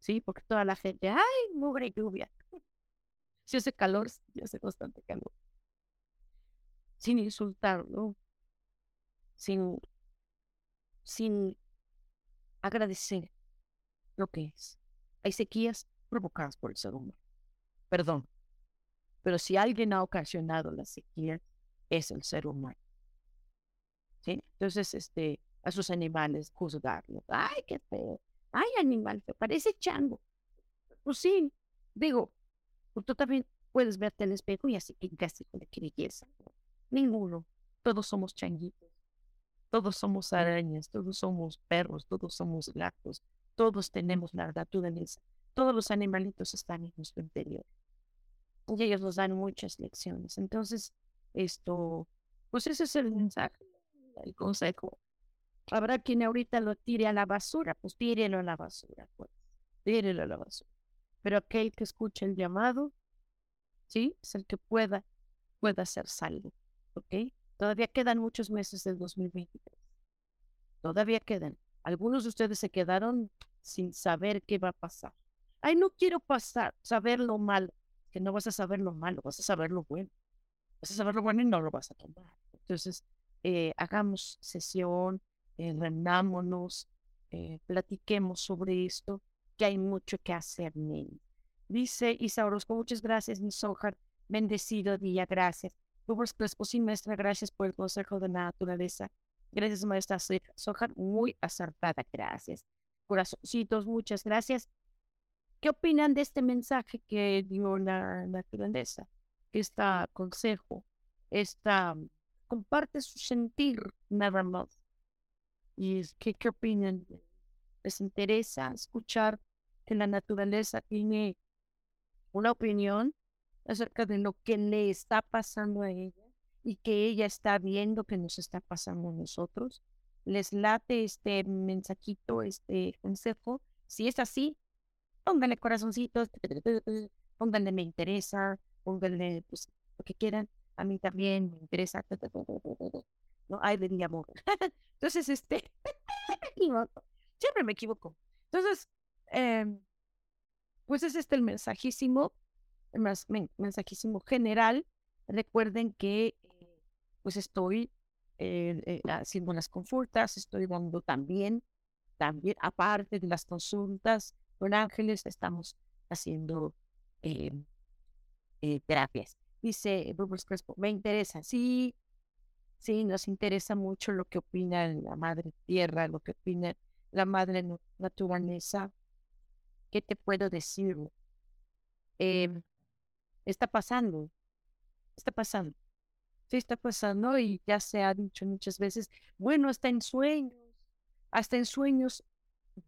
Sí, porque toda la gente, ay, mugre lluvia. Si hace calor, si hace bastante calor. Sin insultar, ¿no? Sin sin agradecer lo que es. Hay sequías provocadas por el ser humano. Perdón. Pero si alguien ha ocasionado la sequía, es el ser humano. ¿Sí? Entonces, este, a sus animales juzgarlos. Ay, qué feo. Ay, animal feo. Parece chango. Pues sí, digo, pues tú también puedes verte en el espejo y así que casi con qué belleza. Ninguno. Todos somos changuitos. Todos somos arañas, todos somos perros, todos somos gatos, todos tenemos la naturaleza, todos los animalitos están en nuestro interior. Y ellos nos dan muchas lecciones. Entonces, esto, pues ese es el mensaje, el consejo. Habrá quien ahorita lo tire a la basura, pues tírelo a la basura, pues, tírelo a la basura. Pero aquel que escuche el llamado, sí, es el que pueda, pueda ser salvo, ¿ok? Todavía quedan muchos meses del 2023. Todavía quedan. Algunos de ustedes se quedaron sin saber qué va a pasar. Ay, no quiero pasar, saber lo malo. Que no vas a saber lo malo, vas a saber lo bueno. Vas a saber lo bueno y no lo vas a tomar. Entonces, eh, hagamos sesión, eh, eh, platiquemos sobre esto, que hay mucho que hacer, Dice Isa Orozco, muchas gracias, mi. Bendecido día, gracias. Pues, maestra, gracias por el consejo de la naturaleza. Gracias, maestra Sojar, muy acertada, gracias. Corazoncitos, muchas gracias. ¿Qué opinan de este mensaje que dio la naturaleza? Este consejo, esta comparte su sentir nada más. ¿Y qué, qué opinan? ¿Les interesa escuchar que la naturaleza tiene una opinión acerca de lo que le está pasando a ella y que ella está viendo que nos está pasando a nosotros. Les late este mensajito, este consejo. Si es así, pónganle corazoncitos, *laughs* pónganle me interesa, pónganle pues, lo que quieran. A mí también me interesa. *laughs* No, ay, de mi amor. *laughs* Entonces, este, Siempre me equivoco. Entonces, em, pues es este el mensajísimo mensajísimo general. Recuerden que eh, pues estoy eh, eh, haciendo las consultas, estoy dando también, también, aparte de las consultas con ángeles, estamos haciendo terapias. Dice Crespo, me interesa, sí, sí, nos interesa mucho lo que opina la madre tierra, lo que opina la madre naturaleza. ¿Qué te puedo decir? Eh, está pasando, está pasando. Sí, está pasando y ya se ha dicho muchas veces, bueno, hasta en sueños, hasta en sueños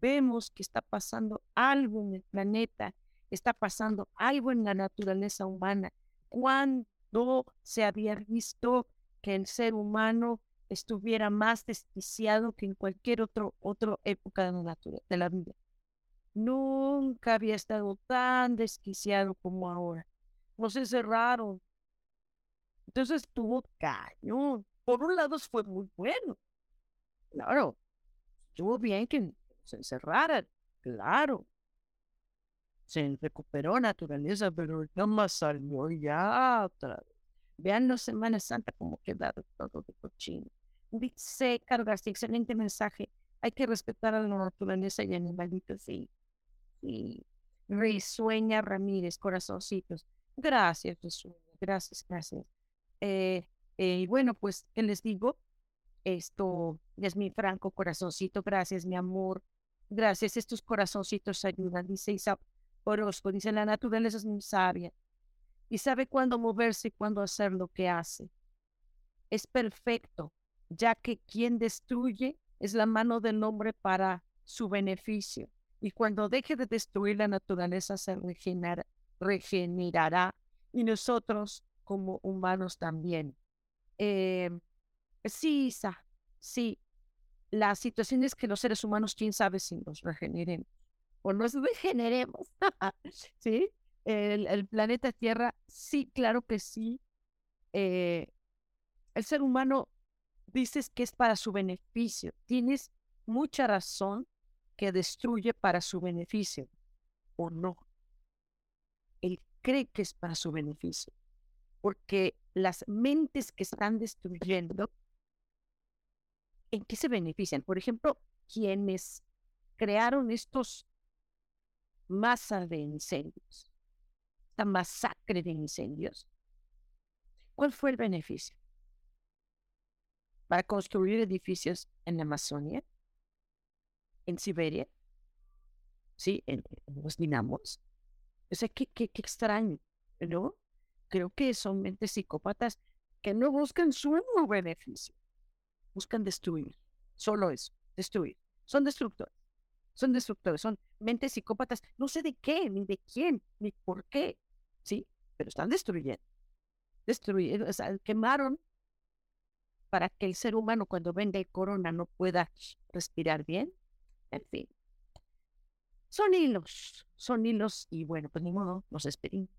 vemos que está pasando algo en el planeta, está pasando algo en la naturaleza humana. Cuando se había visto que el ser humano estuviera más desquiciado que en cualquier otro, otra época de la, natura, de la vida. Nunca había estado tan desquiciado como ahora. Nos encerraron. Entonces estuvo cañón. Por un lado fue muy bueno. Claro, estuvo bien que se encerraran. Claro. Se recuperó naturaleza, pero ya más salió ya otra vez. Vean la Semana Santa como quedado todo de cochino. Dice Cargarse, excelente mensaje. Hay que respetar a la naturaleza y animalitos. Y, y Risueña Ramírez, corazoncitos. Gracias, Risueña. Gracias, gracias. Eh, eh, y bueno, pues, ¿qué les digo? Esto es mi franco corazoncito. Gracias, mi amor. Gracias. Estos corazoncitos ayudan. Dice Isa Orozco. Dice, la naturaleza es muy sabia y sabe cuándo moverse y cuándo hacer lo que hace. Es perfecto, ya que quien destruye es la mano del hombre para su beneficio. Y cuando deje de destruir la naturaleza se regenerará y nosotros como humanos también. Eh, sí, Isa, sí. La situación es que los seres humanos, quién sabe si nos regeneremos o nos regeneremos. *laughs* ¿Sí? el, planeta Tierra, sí, claro que sí. Eh, el ser humano dices que es para su beneficio. Tienes mucha razón que destruye para su beneficio, o no. Él cree que es para su beneficio, porque las mentes que están destruyendo, ¿en qué se benefician? Por ejemplo, quienes crearon estos masas de incendios esta masacre de incendios, ¿cuál fue el beneficio? Para construir edificios en la Amazonia, en Siberia, sí, en, los dinamos. O sea, qué, qué, extraño, ¿no? Creo que son mentes psicópatas que no buscan su beneficio, buscan destruir, solo eso, destruir. Son destructores, son destructores, son mentes psicópatas, no sé de qué, ni de quién, ni por qué, sí, pero están destruyendo. Destruyeron, o sea, quemaron para que el ser humano cuando venga el corona no pueda respirar bien. En fin. Son hilos, son hilos y bueno, pues ni modo, nos despedimos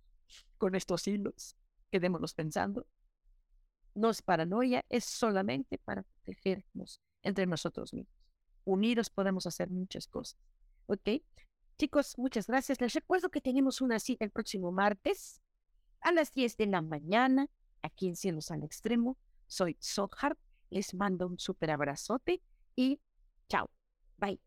con estos hilos. Quedémonos pensando. No es paranoia, es solamente para protegernos entre nosotros mismos. Unidos podemos hacer muchas cosas. ¿Ok? Chicos, muchas gracias. Les recuerdo que tenemos una cita el próximo martes a las 10 de la mañana aquí en Cielos al Extremo. Soy Sohar. Les mando un súper abrazote y chao. Bye.